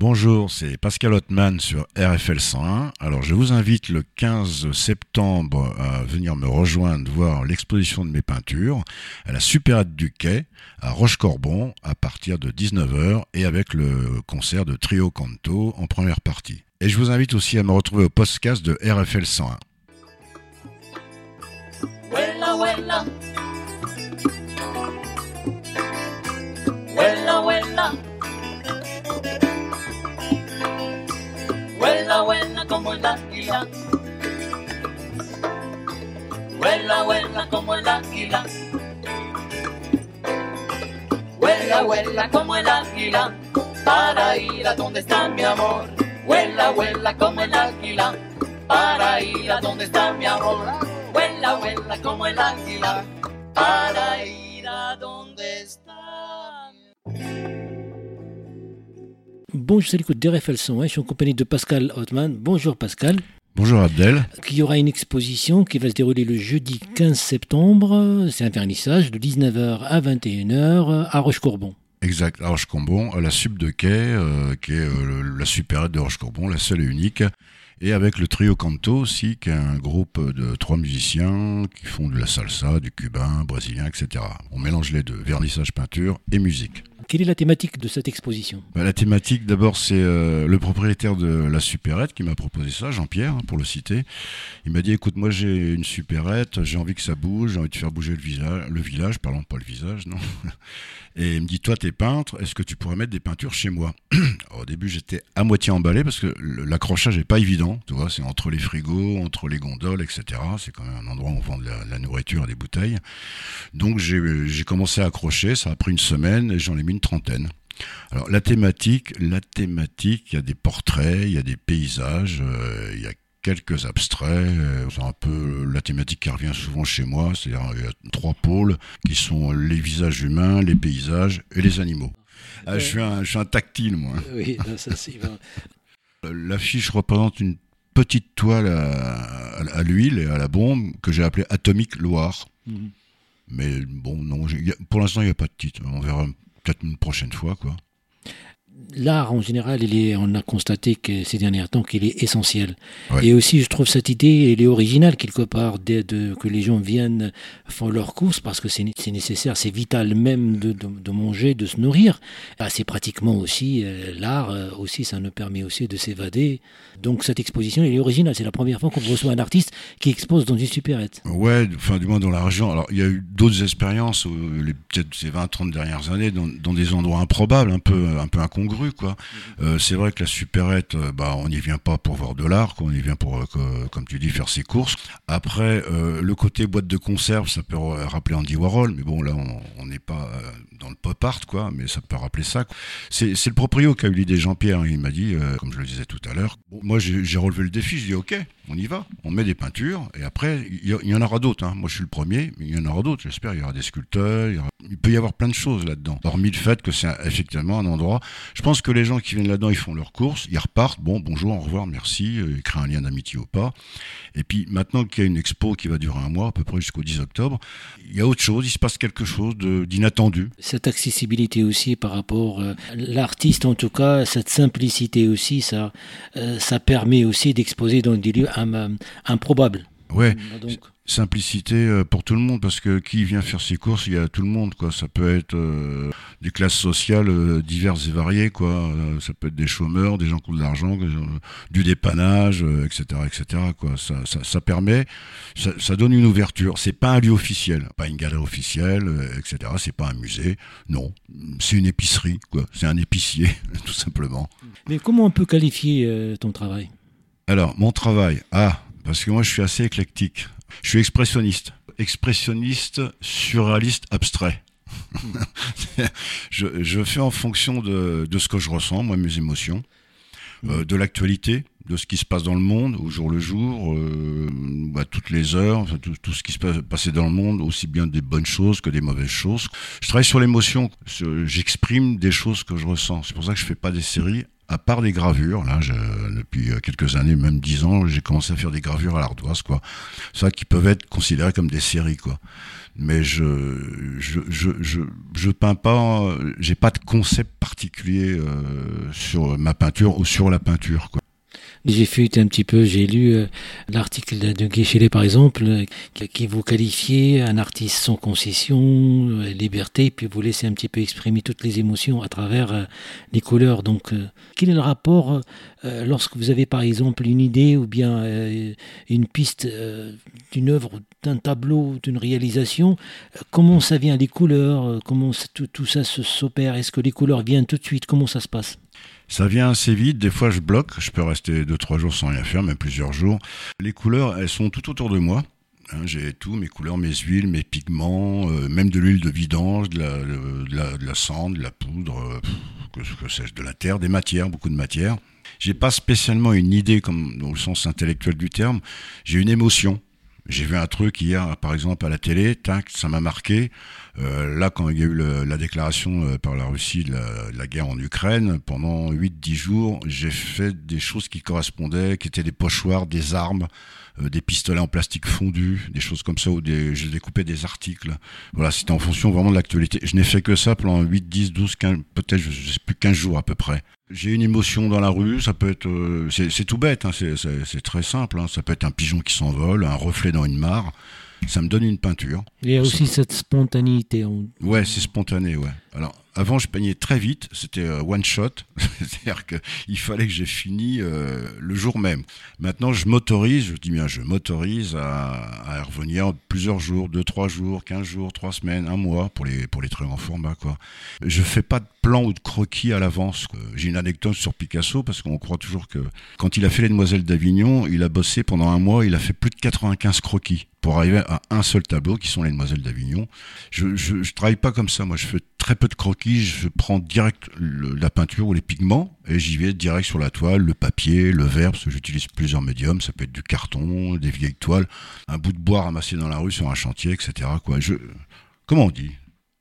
Bonjour, c'est Pascal Hotman sur RFL 101. Alors je vous invite le 15 septembre à venir me rejoindre voir l'exposition de mes peintures à la Supérette du Quai à Rochecorbon à partir de 19h et avec le concert de Trio Canto en première partie. Et je vous invite aussi à me retrouver au podcast de RFL 101. Vuela, como el águila. Vuela, vuela como el águila. Vuela, vuela como el águila. Para ir a donde está mi amor. Vuela, vuela como el águila. Para ir a donde está mi amor. Vuela, vuela como el águila. Para ir a donde Bonjour, c'est l'écoute d'RFL 101, je suis en compagnie de Pascal Hotman. Bonjour Pascal. Bonjour Abdel. Il y aura une exposition qui va se dérouler le jeudi 15 septembre. C'est un vernissage de 19h à 21h à Rochecorbon. Exact, à Rochecorbon, à la sub de quai, euh, qui est euh, la supérette de Rochecorbon, la seule et unique. Et avec le trio Canto aussi, qui est un groupe de trois musiciens qui font de la salsa, du cubain, brésilien, etc. On mélange les deux, vernissage, peinture et musique. Quelle est la thématique de cette exposition? Bah, La thématique, d'abord, c'est euh, le propriétaire de la supérette qui m'a proposé ça, Jean-Pierre, hein, pour le citer. Il m'a dit, écoute, moi j'ai une supérette, j'ai envie que ça bouge, j'ai envie de faire bouger le, village, pardon, pas le visage, non. Et il me dit, toi t'es peintre, est-ce que tu pourrais mettre des peintures chez moi? Au début, j'étais à moitié emballé parce que l'accrochage n'est pas évident, tu vois, c'est entre les frigos, entre les gondoles, etc. C'est quand même un endroit où on vend de la, nourriture des bouteilles. Donc j'ai j'ai commencé à accrocher, ça a pris une semaine et j'en ai mis une trentaine. Alors la thématique, la thématique, il y a des portraits, il y a des paysages, euh, il y a quelques abstraits. euh, C'est un peu la thématique qui revient souvent chez moi, c'est-à-dire il y a trois pôles qui sont les visages humains, les paysages et les animaux. Ah, je, suis un, je suis un tactile, moi. Oui, ça c'est. L'affiche représente une petite toile à, à- à l'huile et à la bombe que j'ai appelée Atomique Loire. Mhm. Mais bon, non, pour l'instant, il n'y a pas de titre. On verra peut-être une prochaine fois, quoi. L'art en général, il est, on a constaté que ces derniers temps qu'il est essentiel. Ouais. Et aussi, je trouve cette idée, elle est originale quelque part, de, de- que les gens viennent font leurs courses parce que c'est né- c'est nécessaire, c'est vital même de, manger, de se nourrir. Ah, c'est pratiquement aussi euh, l'art euh, aussi, ça nous permet aussi de s'évader. Donc cette exposition, elle est originale. C'est la première fois qu'on reçoit un artiste qui expose dans une supérette. Ouais, enfin, du moins dans la région. Alors, il y a eu d'autres expériences, euh, peut-être ces 20-30 dernières années, dans, dans des endroits improbables, un peu, un peu Euh, c'est vrai que la supérette, euh, bah, on n'y vient pas pour voir de l'art. On y vient pour, euh, comme tu dis, faire ses courses. Après, le côté boîte de conserve, ça peut ra- rappeler Andy Warhol, mais bon, là, on- n'est pas dans le pop art, quoi, mais ça peut rappeler ça. C'est le proprio qui a eu l'idée, Jean-Pierre. hein. Il m'a dit, comme je le disais tout à l'heure, moi, j'ai relevé le défi. Je dis, OK, on y va. On met des peintures, et après, il y, en aura d'autres. hein. Moi, je suis le premier, mais il y en aura d'autres, j'espère. Il y aura des sculpteurs, il, peut y avoir plein de choses là-dedans. Hormis le fait que c'est effectivement un endroit. Je pense que les gens qui viennent là-dedans, ils font leurs courses, ils repartent. Bon, bonjour, au revoir, merci. euh, Ils créent un lien d'amitié ou pas. Et puis maintenant qu'il y a une expo qui va durer un mois, à peu près jusqu'au 10 octobre, il y a autre chose, il se passe quelque chose d'inattendu. Cette accessibilité aussi par rapport euh, à l'artiste en tout cas, cette simplicité aussi, ça, euh, ça permet aussi d'exposer dans des lieux im- improbables. Ouais, Donc, simplicité euh, pour tout le monde parce que qui vient faire ses courses, il y a tout le monde quoi. Ça peut être euh, des classes sociales euh, diverses et variées quoi. Euh, ça peut être des chômeurs, des gens qui ont de l'argent, du dépannage, etc., etc. quoi. Ça, ça, ça permet, ça, ça donne une ouverture. C'est pas un lieu officiel, pas une galerie officielle, etc. C'est pas un musée, non. C'est une épicerie quoi. C'est un épicier tout simplement. mais comment on peut qualifier ton travail? Alors, mon travail, ah, parce que moi je suis assez éclectique. Je suis expressionniste. Expressionniste, surréaliste, abstrait. je, je fais en fonction de, de ce que je ressens, moi, mes émotions, euh, de l'actualité, de ce qui se passe dans le monde au jour le jour, euh, à toutes les heures, tout, tout, ce qui se passer dans le monde, aussi bien des bonnes choses que des mauvaises choses. Je travaille sur l'émotion, j'exprime des choses que je ressens. C'est pour ça que je fais pas des séries à part des gravures, là, je, depuis quelques années, même dix ans, j'ai commencé à faire des gravures à l'ardoise, quoi. Ça qui peuvent être considérées comme des séries, quoi. Mais je, je, je, je, je peins pas, j'ai pas de concept particulier euh, sur ma peinture ou sur la peinture, quoi. J'ai fait un petit peu, j'ai lu euh, l'article de Guéchelet par exemple, euh, qui vous qualifiait un artiste sans concession, euh, liberté, puis vous laissez un petit peu exprimer toutes les émotions à travers les couleurs. Donc, quel est le rapport lorsque vous avez par exemple une idée ou bien une piste d'une œuvre, d'un tableau, d'une réalisation Comment ça vient les couleurs Comment tout, tout ça s'opère? Est-ce que les couleurs viennent tout de suite? Comment ça se passe? Ça vient assez vite, des fois je bloque, je peux rester 2-3 jours sans rien faire, même plusieurs jours. Les couleurs, elles sont tout autour de moi. Hein, j'ai tout, mes couleurs, mes huiles, mes pigments, euh, même de l'huile de vidange, de la, de, la, de la, cendre, de la poudre, euh, que, que sais-je, de la terre, des matières, beaucoup de matières. J'ai pas spécialement une idée, comme dans le sens intellectuel du terme, j'ai une émotion. J'ai vu un truc hier, par exemple, à la télé, tac, ça m'a marqué. Euh, là, quand il y a eu la déclaration euh, par la Russie de la guerre en Ukraine, pendant 8-10 jours, j'ai fait des choses qui correspondaient, qui étaient des pochoirs, des armes, euh, des pistolets en plastique fondu, des choses comme ça, ou des, je découpais des articles. Voilà, c'était en fonction vraiment de l'actualité. Je n'ai fait que ça pendant 8, 10, 12, 15, peut-être, je sais plus, 15 jours à peu près. J'ai une émotion dans la rue, ça peut être, euh, c'est tout bête, hein, c'est très simple, hein, ça peut être un pigeon qui s'envole, un reflet dans une mare, ça me donne une peinture. Il y a aussi cette spontanéité. Ouais, c'est spontané, ouais. Alors, avant, je peignais très vite, c'était euh, one shot, c'est-à-dire qu'il fallait que j'ai fini euh, le jour même. Maintenant, je m'autorise, je dis bien, je m'autorise à, à, revenir plusieurs jours, deux, trois jours, quinze jours, trois semaines, un mois pour les pour les trucs en format, quoi. Je fais pas de plan ou de croquis à l'avance. J'ai une anecdote sur Picasso parce qu'on croit toujours que quand il a fait Les Demoiselles d'Avignon, il a bossé pendant un mois, il a fait plus de 95 croquis pour arriver à un seul tableau qui sont Les Demoiselles d'Avignon. Je, je, je travaille pas comme ça, moi, je fais très peu de croquis je prends direct la peinture ou les pigments et j'y vais direct sur la toile, le papier, le verre, parce que j'utilise plusieurs médiums, ça peut être du carton, des vieilles toiles, un bout de bois ramassé dans la rue sur un chantier, etc. Quoi. Je, comment on dit?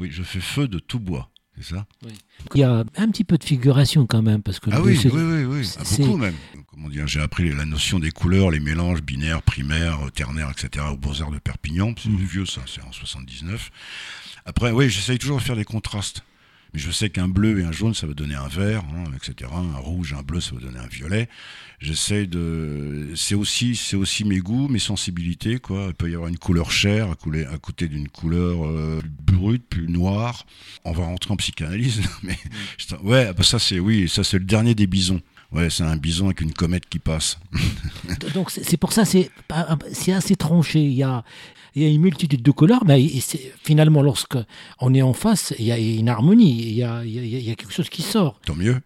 Oui, je fais feu de tout bois. C'est ça? Oui. Il y a un petit peu de figuration quand même, parce que ah oui, oui, oui, oui, ah, beaucoup même. Comment dire J'ai appris la notion des couleurs, les mélanges binaires, primaires, ternaires, etc. au Beaux-Arts de Perpignan. C'est mmh. vieux ça, c'est en 79. Après, oui, j'essaye toujours de faire des contrastes. Mais je sais qu'un bleu et un jaune, ça va donner un vert, hein, etc. Un rouge, un bleu, ça va donner un violet. J'essaie de. C'est aussi, c'est aussi mes goûts, mes sensibilités, quoi. Il peut y avoir une couleur chair à, couler, à côté d'une couleur euh, brute, plus noire. On va rentrer en psychanalyse, mais mm. ouais, bah ça c'est oui, ça c'est le dernier des bisons. Ouais, c'est un bison avec une comète qui passe. Donc c'est pour ça, c'est assez tranché. Il y a, il y a une multitude de couleurs, mais finalement, lorsqu'on est en face, il y a une harmonie, il y a, il y a, quelque chose qui sort. Tant mieux.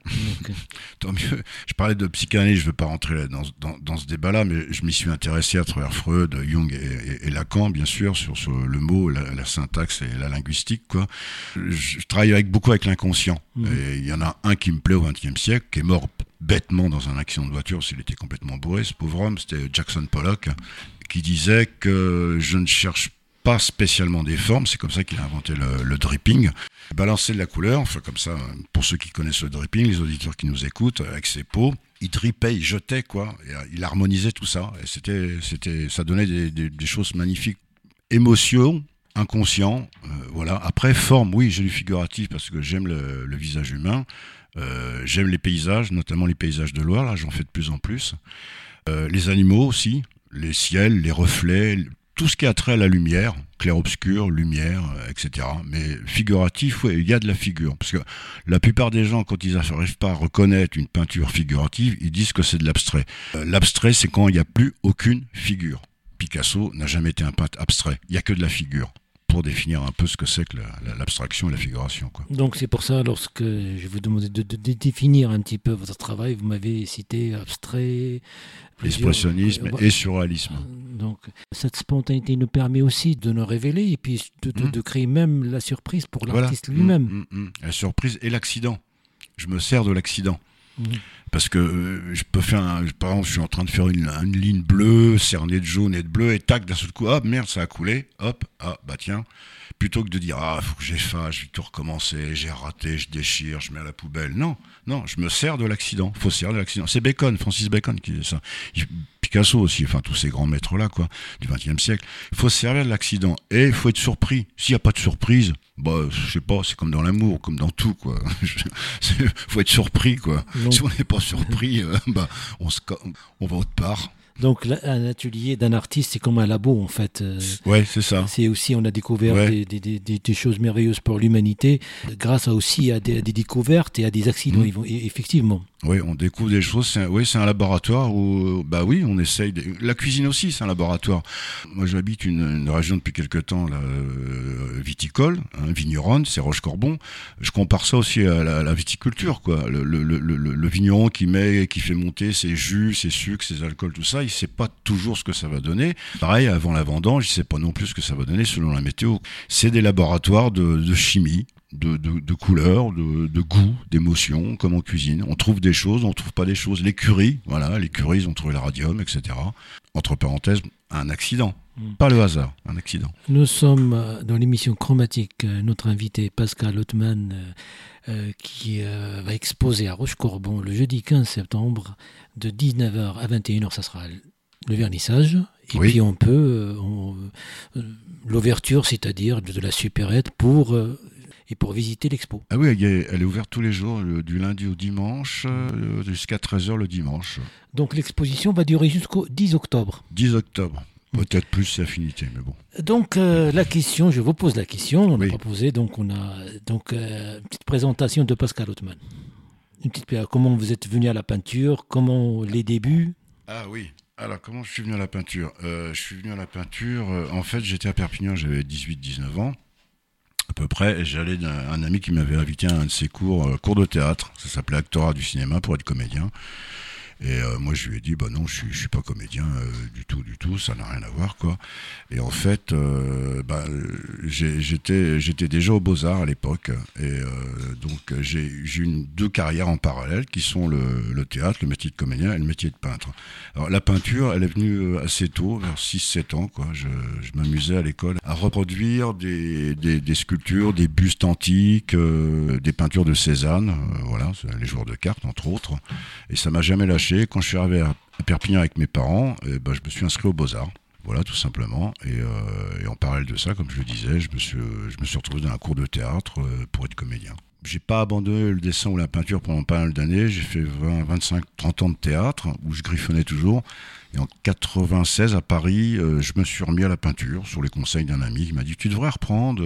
Tant mieux. Je parlais de psychanalyse, je ne veux pas rentrer dans, dans, dans ce débat-là, mais je m'y suis intéressé à travers Freud, Jung et, et, Lacan, bien sûr, sur, sur le mot, la, syntaxe et la linguistique. Quoi. Je, travaille avec, beaucoup avec l'inconscient. Mmh. Et il y en a un qui me plaît au XXe siècle, qui est mort bêtement dans un accident de voiture, s'il était complètement bourré, ce pauvre homme, c'était Jackson Pollock, qui disait que je ne cherche pas spécialement des formes, c'est comme ça qu'il a inventé le, le, dripping. Balancer de la couleur, enfin comme ça, pour ceux qui connaissent le dripping, les auditeurs qui nous écoutent, avec ses pots, il drippait, il jetait quoi, euh, il harmonisait tout ça, et c'était, c'était, ça donnait des, choses magnifiques. Émotion, inconscient, euh, voilà. Après, forme, oui, j'ai du figuratif parce que j'aime le visage humain, euh, j'aime les paysages, notamment les paysages de Loire, là j'en fais de plus en plus. Euh, les animaux aussi, les ciels, les reflets, tout ce qui a trait à la lumière, clair-obscur, lumière, euh, etc. Mais figuratif, oui, il y a de la figure. Parce que la plupart des gens, quand ils n'arrivent pas à reconnaître une peinture figurative, ils disent que c'est de l'abstrait. L'abstrait, c'est quand il n'y a plus aucune figure. Picasso n'a jamais été un peintre abstrait. Il n'y a que de la figure pour définir un peu ce que c'est que l'abstraction et la figuration. Quoi. Donc c'est pour ça, lorsque je vous demandais de, de, de, définir un petit peu votre travail, vous m'avez cité abstrait, Expressionnisme euh, et surréalisme. Donc cette spontanéité nous permet aussi de nous révéler et puis de, de, mmh. de créer même la surprise pour l'artiste voilà. lui-même. Mmh, mmh, la surprise et l'accident. Je me sers de l'accident. Parce que euh, je peux faire, un, par exemple, je suis en train de faire une, ligne bleue, cernée de jaune et de bleu, et tac, d'un seul coup, hop, merde, ça a coulé, hop, ah, bah tiens. Plutôt que de dire, ah, faut que j'efface, je vais tout recommencer, j'ai raté, je déchire, je mets à la poubelle. Non, non, je me sers de l'accident. Faut se servir de l'accident. C'est Bacon, Francis Bacon qui dit ça. Picasso aussi, enfin tous ces grands maîtres là quoi, du XXe siècle. Il faut se servir de l'accident et il faut être surpris. S'il n'y a pas de surprise, bah je sais pas, c'est comme dans l'amour, comme dans tout quoi. Il faut être surpris quoi. Donc- Si on n'est pas surpris, euh, bah on se, on va autre part. Donc un atelier d'un artiste, c'est comme un labo en fait. Euh, Ouais, c'est ça. C'est aussi, on a découvert Ouais. des, des- des- choses merveilleuses pour l'humanité, grâce à aussi à des, à découvertes et à des accidents, Mm. et- effectivement. Oui, on découvre des choses. C'est un, oui, c'est un laboratoire où, bah oui, on essaye. La cuisine aussi, c'est un laboratoire. Moi, j'habite une, une région depuis quelque temps là, euh, viticole, hein, vigneronne, c'est Roche-Corbon. Je compare ça aussi à la, la viticulture, quoi. Le, le, le, le- le vigneron qui met, qui fait monter ses jus, ses sucres, ses alcools, tout ça, il sait pas toujours ce que ça va donner. Pareil, avant la vendange, il sait pas non plus ce que ça va donner selon la météo. C'est des laboratoires de, de chimie de, de, de couleurs, de, de goût, d'émotions, comme en cuisine. On trouve des choses, on trouve pas des choses. L'écurie, voilà, l'écurie, ils ont trouvé le radium, etc. Entre parenthèses, un accident. Mm. Pas le hasard, un accident. Nous sommes euh, dans l'émission Chromatique. Euh, Notre invité Pascal Ottman, euh, qui euh, va exposer à Roche-Corbon le jeudi 15 septembre de 19h à 21h. Ça sera le vernissage. Et Oui. puis on peut, euh, l'ouverture, c'est-à-dire de la supérette pour, et pour visiter l'expo. Ah oui, elle est, ouverte tous les jours, le- du lundi au dimanche, euh, jusqu'à 13h le dimanche. Donc l'exposition va durer jusqu'au 10 octobre. 10 octobre. Peut-être plus c'est affinité, mais bon. Donc euh, la question, je vous pose la question, on Oui. n'a pas posé, donc on a donc euh, une petite présentation de Pascal Ottman. Une petite comment vous êtes venu à la peinture, comment les débuts? Ah oui. Alors, comment je suis venu à la peinture? Euh, Je suis venu à la peinture. en fait, j'étais à Perpignan, j'avais 18-19 ans, peu près. J'allais d'un un ami qui m'avait invité à un de ses cours, euh, cours de théâtre. Ça s'appelait Actorat du cinéma pour être comédien. Et euh, moi, je lui ai dit, bah non, je je suis pas comédien euh, du tout, du tout, ça n'a rien à voir, quoi. Et en fait, euh, bah, j'étais, j'étais déjà aux Beaux Arts à l'époque, et donc j'ai, j'ai une deux carrières en parallèle qui sont le, le théâtre, le métier de comédien et le métier de peintre. Alors la peinture, elle est venue assez tôt, vers 6-7 ans, quoi. Je, je m'amusais à l'école à reproduire des, des, des sculptures, des bustes antiques, des peintures de Cézanne, voilà, les joueurs de cartes entre autres. Et ça m'a jamais lâché. Quand je suis arrivé à Perpignan avec mes parents, eh ben, je me suis inscrit aux Beaux-Arts. Voilà, tout simplement. Et, euh, et en parallèle de ça, comme je le disais, je me suis, retrouvé dans un cours de théâtre euh, pour être comédien. J'ai pas abandonné le dessin ou la peinture pendant pas mal d'années. J'ai fait 20, 25, 30 ans de théâtre où je griffonnais toujours. Et en 96 à Paris, euh, je me suis remis à la peinture sur les conseils d'un ami qui m'a dit tu devrais reprendre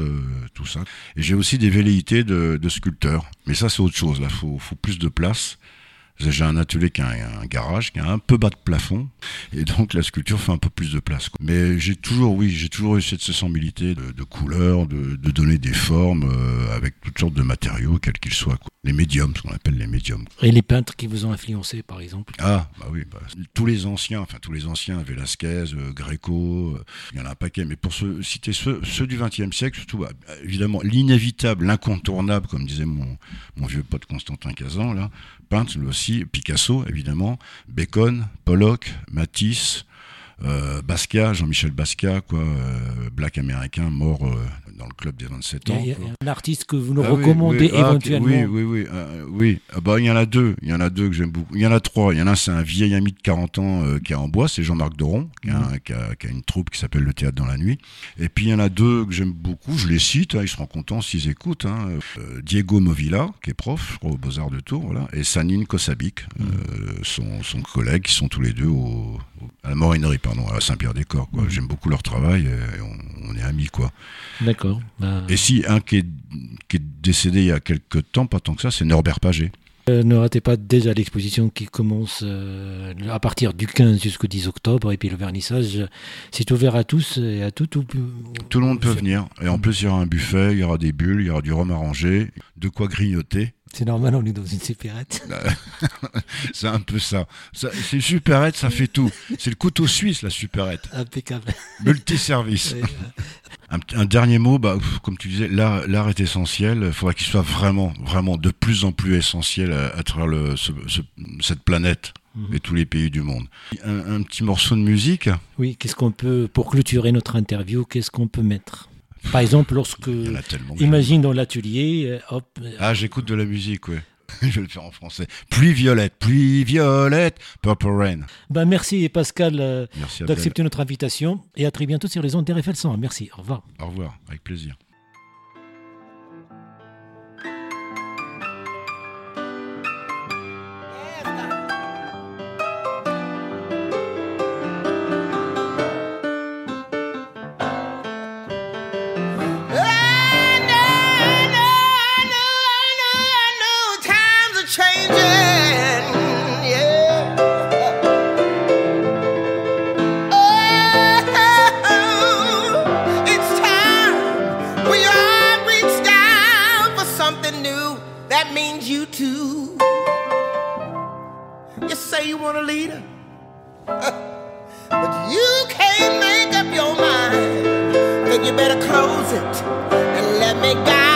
tout ça. Et j'ai aussi des velléités de, sculpteur. Mais ça c'est autre chose. Là, faut plus de place. J'ai un atelier qui a un, garage qui a un peu bas de plafond et donc la sculpture fait un peu plus de place. quoi. Mais j'ai toujours, oui, j'ai toujours eu cette sensibilité de, de couleurs, de, de donner des formes euh, avec toutes sortes de matériaux, quels qu'ils soient. quoi. Les médiums, ce qu'on appelle les médiums. Et les peintres qui vous ont influencé, par exemple? Ah, bah oui, bah, tous les anciens, enfin tous les anciens, Velasquez, euh, Greco, euh, il y en a un paquet, mais pour ceux- citer ceux, ceux du XXe siècle, surtout, bah, évidemment, l'inévitable, l'incontournable, comme disait mon, mon vieux pote Constantin Cazan, là, peintre, lui aussi, Picasso, évidemment, Bacon, Pollock, Matisse, Basquiat, Jean-Michel Basquiat, quoi, euh, black américain, mort euh, dans le club des 27 Il y a- ans. il y a quoi. un artiste que vous nous Ah recommandez oui, ah, éventuellement. Oui, oui, oui. euh, oui. Ah bah, il y en a deux. Il y en a deux que j'aime beaucoup. Il y en a trois. Il y en a un, c'est un vieil ami de 40 ans euh, qui est en bois, c'est Jean-Marc Doron, qui a, un- qui, a, qui a une troupe qui s'appelle Le Théâtre dans la Nuit. Et puis il y en a deux que j'aime beaucoup. Je les cite, hein, ils seront contents s'ils écoutent. Hein. Euh, Diego Movilla, qui est prof, aux Beaux-Arts de Tours, voilà. Et Sanine Kosabic, euh, son, son collègue, qui sont tous les deux au, au- à la Morinerie, pardon, à Saint-Pierre-des-Corps. quoi. J'aime beaucoup leur travail et on, on est amis, quoi. D'accord. Bah, Et si un qui est, qui est décédé il y a quelques temps, pas tant que ça, c'est Norbert Paget. euh, ne ratez pas déjà l'exposition qui commence euh, à partir du 15 jusqu'au 10 octobre. Et puis le vernissage, c'est ouvert à tous et à toutes. ou- Tout le monde peut venir. Et en plus, il y aura un buffet, il y aura des bulles, il y aura du rhum arrangé, de quoi grignoter. C'est normal, on est dans une supérette. C'est un peu ça. ça c'est une supérette, ça fait tout. C'est le couteau suisse, la supérette. Impeccable. Multiservice. Et, Un, un dernier mot, bah, comme tu disais, l'art, est essentiel. Il faudra qu'il soit vraiment, vraiment de plus en plus essentiel à, à travers le, ce, ce- cette planète Mhm. et tous les pays du monde. Un, un petit morceau de musique? Oui, qu'est-ce qu'on peut, pour clôturer notre interview, qu'est-ce qu'on peut mettre? Par exemple, lorsque, Il y en a tellement. que imagine dans l'atelier, euh, hop, euh, Ah, j'écoute de la musique, ouais. Je vais le faire en français. Pluie violette, pluie violette, Purple Rain. ben merci Pascal euh, d'accepter notre invitation et à très bientôt sur les ondes d'RFL 100. Merci, au revoir. Au revoir, avec plaisir. You say you want a leader, but you can't make up your mind. Then you better close it and let me guide